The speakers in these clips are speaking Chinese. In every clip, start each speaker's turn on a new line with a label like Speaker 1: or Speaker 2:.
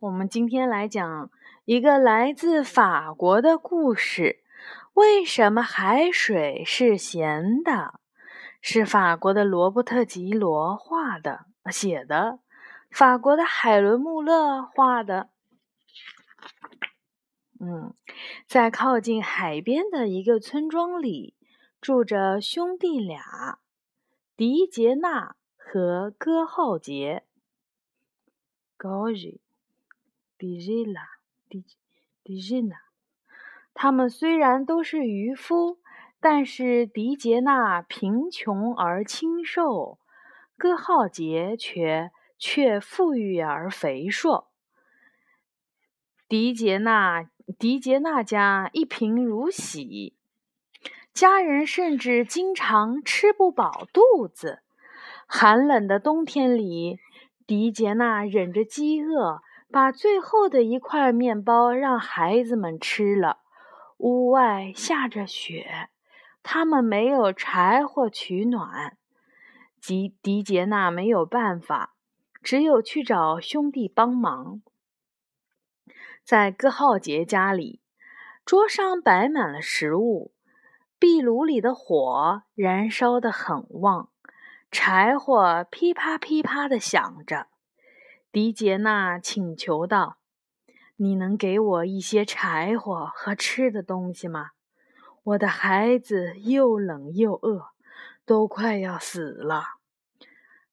Speaker 1: 我们今天来讲一个来自法国的故事。为什么海水是咸的？是法国的罗伯特·吉罗画的、写的。法国的海伦·穆勒画的。嗯，在靠近海边的一个村庄里，住着兄弟俩，迪杰纳和戈浩杰。高瑞。迪吉拉，迪迪吉娜，他们虽然都是渔夫，但是迪杰纳贫穷而清瘦，戈浩杰却却富裕而肥硕。迪杰纳迪杰纳家一贫如洗，家人甚至经常吃不饱肚子。寒冷的冬天里，迪杰纳忍着饥饿。把最后的一块面包让孩子们吃了。屋外下着雪，他们没有柴火取暖。吉迪杰娜没有办法，只有去找兄弟帮忙。在戈浩杰家里，桌上摆满了食物，壁炉里的火燃烧得很旺，柴火噼啪噼啪地响着。迪杰娜请求道：“你能给我一些柴火和吃的东西吗？我的孩子又冷又饿，都快要死了。”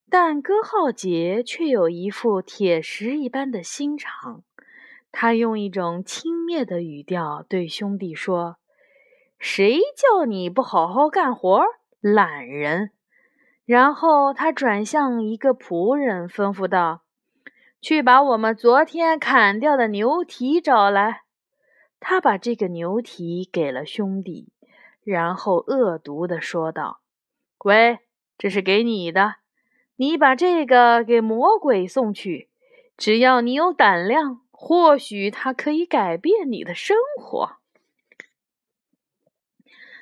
Speaker 1: 但戈浩杰却有一副铁石一般的心肠，他用一种轻蔑的语调对兄弟说：“谁叫你不好好干活，懒人！”然后他转向一个仆人，吩咐道。去把我们昨天砍掉的牛蹄找来。他把这个牛蹄给了兄弟，然后恶毒地说道：“喂，这是给你的，你把这个给魔鬼送去。只要你有胆量，或许他可以改变你的生活。”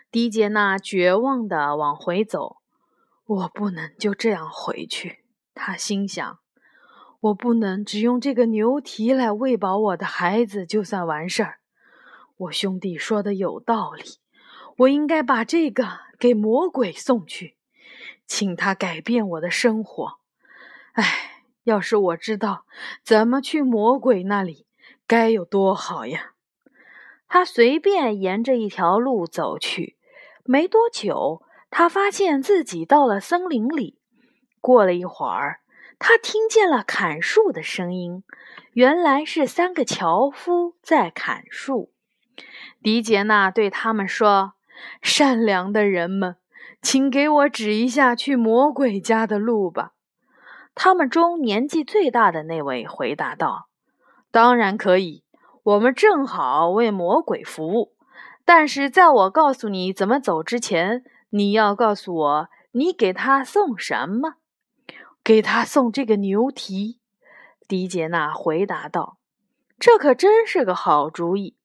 Speaker 1: 迪杰娜绝望地往回走。我不能就这样回去，他心想。我不能只用这个牛蹄来喂饱我的孩子就算完事儿。我兄弟说的有道理，我应该把这个给魔鬼送去，请他改变我的生活。唉，要是我知道怎么去魔鬼那里，该有多好呀！他随便沿着一条路走去，没多久，他发现自己到了森林里。过了一会儿。他听见了砍树的声音，原来是三个樵夫在砍树。迪杰纳对他们说：“善良的人们，请给我指一下去魔鬼家的路吧。”他们中年纪最大的那位回答道：“当然可以，我们正好为魔鬼服务。但是在我告诉你怎么走之前，你要告诉我你给他送什么。”给他送这个牛蹄，迪杰娜回答道：“这可真是个好主意。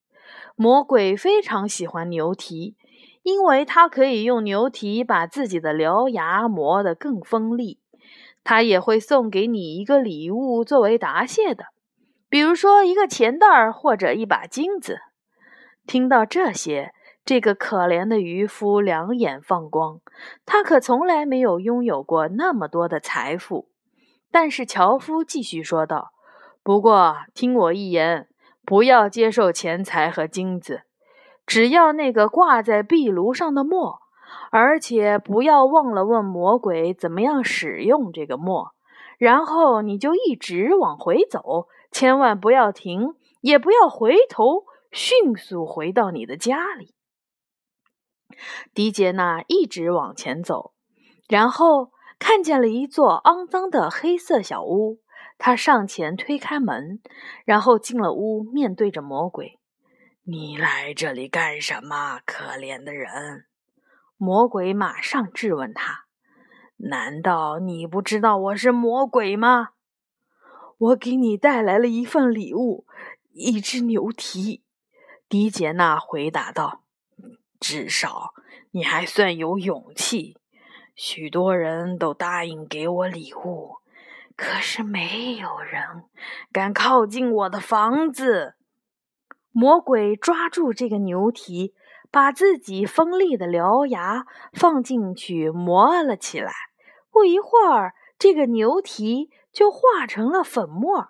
Speaker 1: 魔鬼非常喜欢牛蹄，因为他可以用牛蹄把自己的獠牙磨得更锋利。他也会送给你一个礼物作为答谢的，比如说一个钱袋或者一把金子。”听到这些。这个可怜的渔夫两眼放光，他可从来没有拥有过那么多的财富。但是樵夫继续说道：“不过听我一言，不要接受钱财和金子，只要那个挂在壁炉上的墨，而且不要忘了问魔鬼怎么样使用这个墨。然后你就一直往回走，千万不要停，也不要回头，迅速回到你的家里。”迪杰娜一直往前走，然后看见了一座肮脏的黑色小屋。他上前推开门，然后进了屋，面对着魔鬼：“你来这里干什么，可怜的人？”魔鬼马上质问他：“难道你不知道我是魔鬼吗？”“我给你带来了一份礼物，一只牛蹄。”迪杰娜回答道。至少你还算有勇气。许多人都答应给我礼物，可是没有人敢靠近我的房子。魔鬼抓住这个牛蹄，把自己锋利的獠牙放进去磨了起来。不一会儿，这个牛蹄就化成了粉末。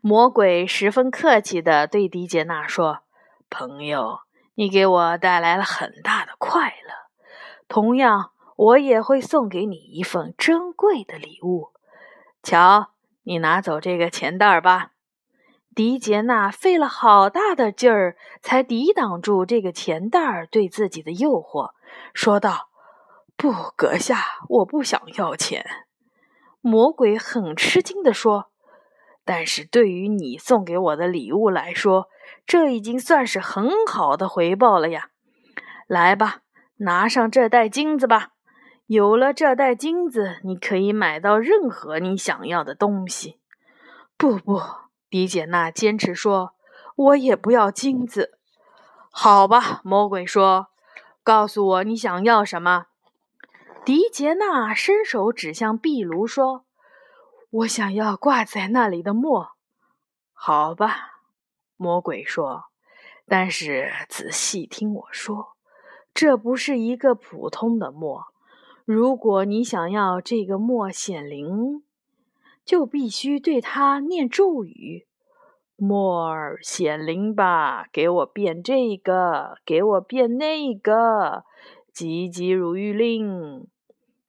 Speaker 1: 魔鬼十分客气地对迪杰娜说：“朋友，你给我带来了很大的快乐。同样，我也会送给你一份珍贵的礼物。瞧，你拿走这个钱袋吧。”迪杰娜费了好大的劲儿，才抵挡住这个钱袋儿对自己的诱惑，说道：“不，阁下，我不想要钱。”魔鬼很吃惊地说：“但是对于你送给我的礼物来说，这已经算是很好的回报了呀。来吧，拿上这袋金子吧。有了这袋金子，你可以买到任何你想要的东西。”不不。迪杰娜坚持说：“我也不要金子。”好吧，魔鬼说：“告诉我你想要什么。”迪杰娜伸手指向壁炉说：“我想要挂在那里的墨。”好吧，魔鬼说：“但是仔细听我说，这不是一个普通的墨。如果你想要这个墨显灵。”就必须对它念咒语：“墨儿显灵吧，给我变这个，给我变那个，急急如律令。”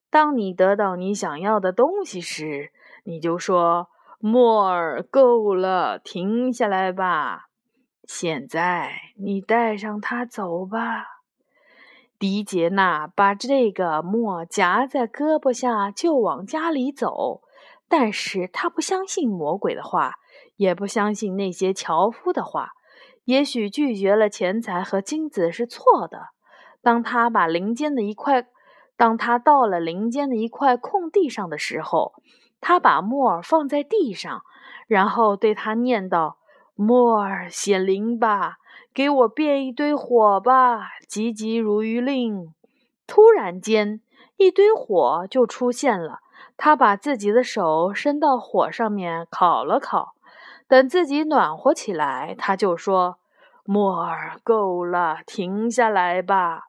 Speaker 1: 当你得到你想要的东西时，你就说：“莫尔，够了，停下来吧。”现在你带上它走吧。迪杰娜把这个墨夹在胳膊下，就往家里走。但是他不相信魔鬼的话，也不相信那些樵夫的话。也许拒绝了钱财和金子是错的。当他把林间的一块，当他到了林间的一块空地上的时候，他把木耳放在地上，然后对他念道：“木耳显灵吧，给我变一堆火吧，急急如律令。”突然间，一堆火就出现了。他把自己的手伸到火上面烤了烤，等自己暖和起来，他就说：“木耳，够了，停下来吧。”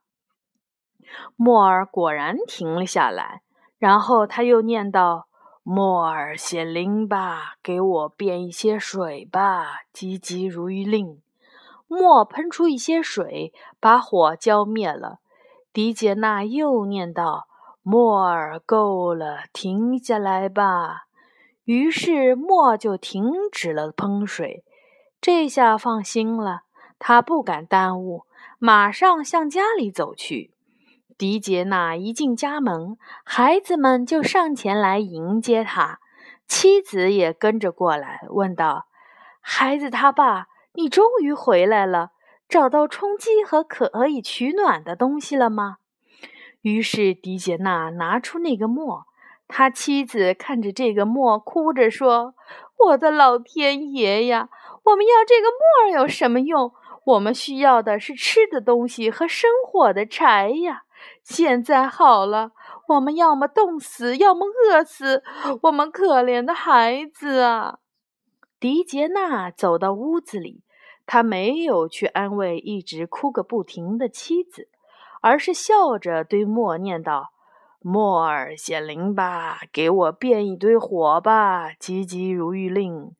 Speaker 1: 木耳果然停了下来，然后他又念道：“莫尔显灵吧，给我变一些水吧，急急如律令。”莫喷出一些水，把火浇灭了。迪杰娜又念道。莫尔，够了，停下来吧。于是莫就停止了喷水。这下放心了，他不敢耽误，马上向家里走去。迪杰娜一进家门，孩子们就上前来迎接他，妻子也跟着过来，问道：“孩子他爸，你终于回来了，找到充饥和可以取暖的东西了吗？”于是迪杰娜拿出那个墨，他妻子看着这个墨，哭着说：“我的老天爷呀，我们要这个墨有什么用？我们需要的是吃的东西和生火的柴呀！现在好了，我们要么冻死，要么饿死，我们可怜的孩子啊！”迪杰娜走到屋子里，他没有去安慰一直哭个不停的妻子。而是笑着对莫念道：“莫尔显灵吧，给我变一堆火吧，急急如律令。”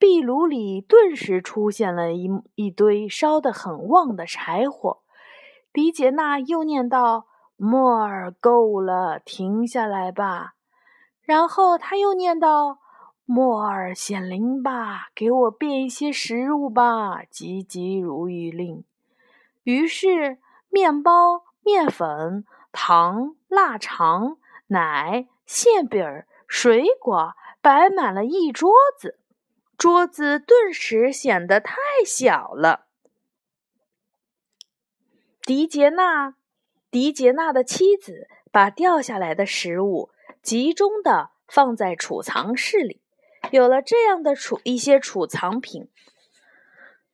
Speaker 1: 壁炉里顿时出现了一一堆烧得很旺的柴火。迪杰娜又念道：“莫尔，够了，停下来吧。”然后他又念道：“莫尔显灵吧，给我变一些食物吧，急急如律令。”于是。面包、面粉、糖、腊肠、奶、馅饼、水果摆满了一桌子，桌子顿时显得太小了。迪杰娜，迪杰娜的妻子把掉下来的食物集中的放在储藏室里。有了这样的储一些储藏品，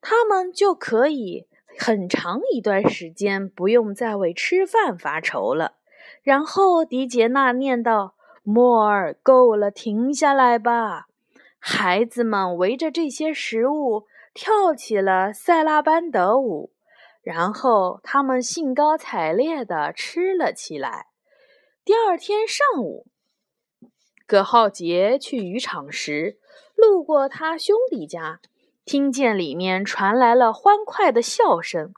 Speaker 1: 他们就可以。很长一段时间不用再为吃饭发愁了。然后迪杰娜念道：“莫尔，够了，停下来吧！孩子们围着这些食物跳起了塞拉班德舞，然后他们兴高采烈地吃了起来。第二天上午，葛浩杰去渔场时，路过他兄弟家，听见里面传来了欢快的笑声。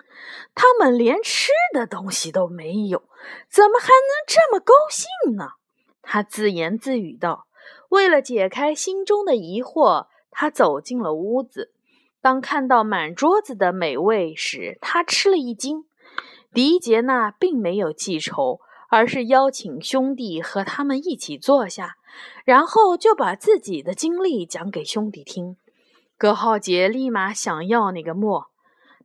Speaker 1: 他们连吃的东西都没有，怎么还能这么高兴呢？他自言自语道。为了解开心中的疑惑，他走进了屋子。当看到满桌子的美味时，他吃了一惊。迪杰娜并没有记仇，而是邀请兄弟和他们一起坐下，然后就把自己的经历讲给兄弟听。葛浩杰立马想要那个墨，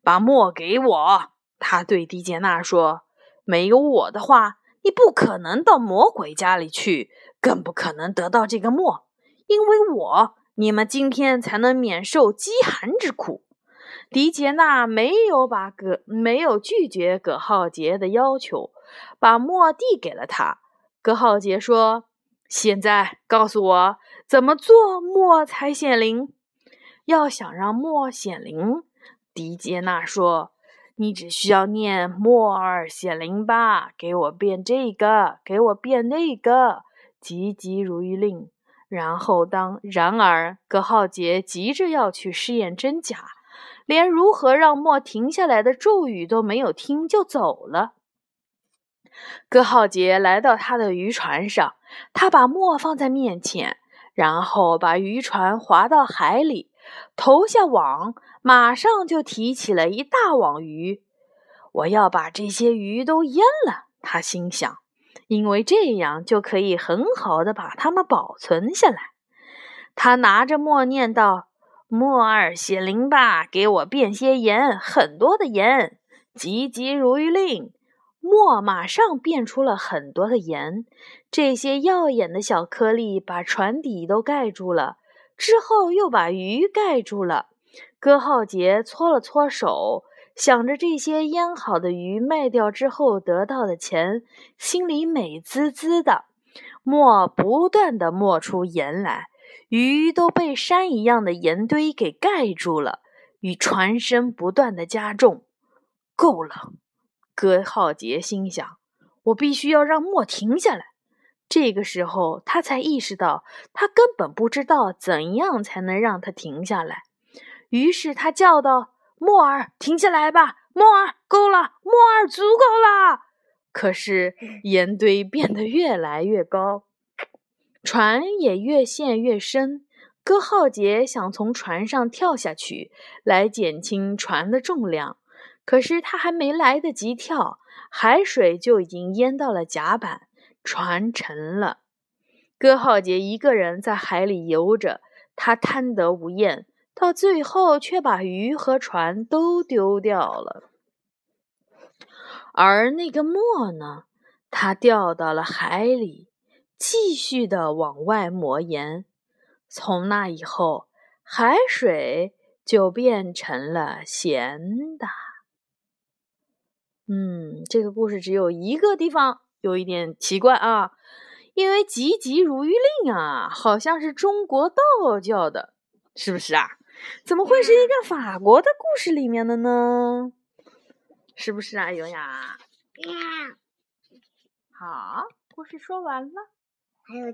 Speaker 1: 把墨给我。他对迪杰娜说：“没有我的话，你不可能到魔鬼家里去。”更不可能得到这个墨，因为我你们今天才能免受饥寒之苦。迪杰娜没有把葛没有拒绝葛浩杰的要求，把墨递给了他。葛浩杰说：“现在告诉我怎么做墨才显灵。要想让墨显灵，迪杰娜说：你只需要念墨二显灵吧，给我变这个，给我变那个。”急急如律令，然后当然而葛浩杰急着要去试验真假，连如何让墨停下来的咒语都没有听就走了。葛浩杰来到他的渔船上，他把墨放在面前，然后把渔船划到海里，投下网，马上就提起了一大网鱼。我要把这些鱼都淹了，他心想。因为这样就可以很好的把它们保存下来。他拿着墨念道：“墨儿写灵吧，给我变些盐，很多的盐。”急急如律令，墨马上变出了很多的盐。这些耀眼的小颗粒把船底都盖住了，之后又把鱼盖住了。戈浩杰搓了搓手。想着这些腌好的鱼卖掉之后得到的钱，心里美滋滋的。墨不断的磨出盐来，鱼都被山一样的盐堆给盖住了，与船身不断的加重。够了，葛浩杰心想，我必须要让墨停下来。这个时候，他才意识到，他根本不知道怎样才能让他停下来。于是他叫道。莫尔，停下来吧！莫尔，够了！莫尔，足够了。可是盐堆变得越来越高，船也越陷越深。戈浩杰想从船上跳下去，来减轻船的重量。可是他还没来得及跳，海水就已经淹到了甲板，船沉了。戈浩杰一个人在海里游着，他贪得无厌。到最后，却把鱼和船都丢掉了。而那个墨呢？它掉到了海里，继续的往外磨盐。从那以后，海水就变成了咸的。嗯，这个故事只有一个地方有一点奇怪啊，因为“急急如律令”啊，好像是中国道教的，是不是啊？怎么会是一个法国的故事里面的呢？是不是啊，优雅？好，故事说完了。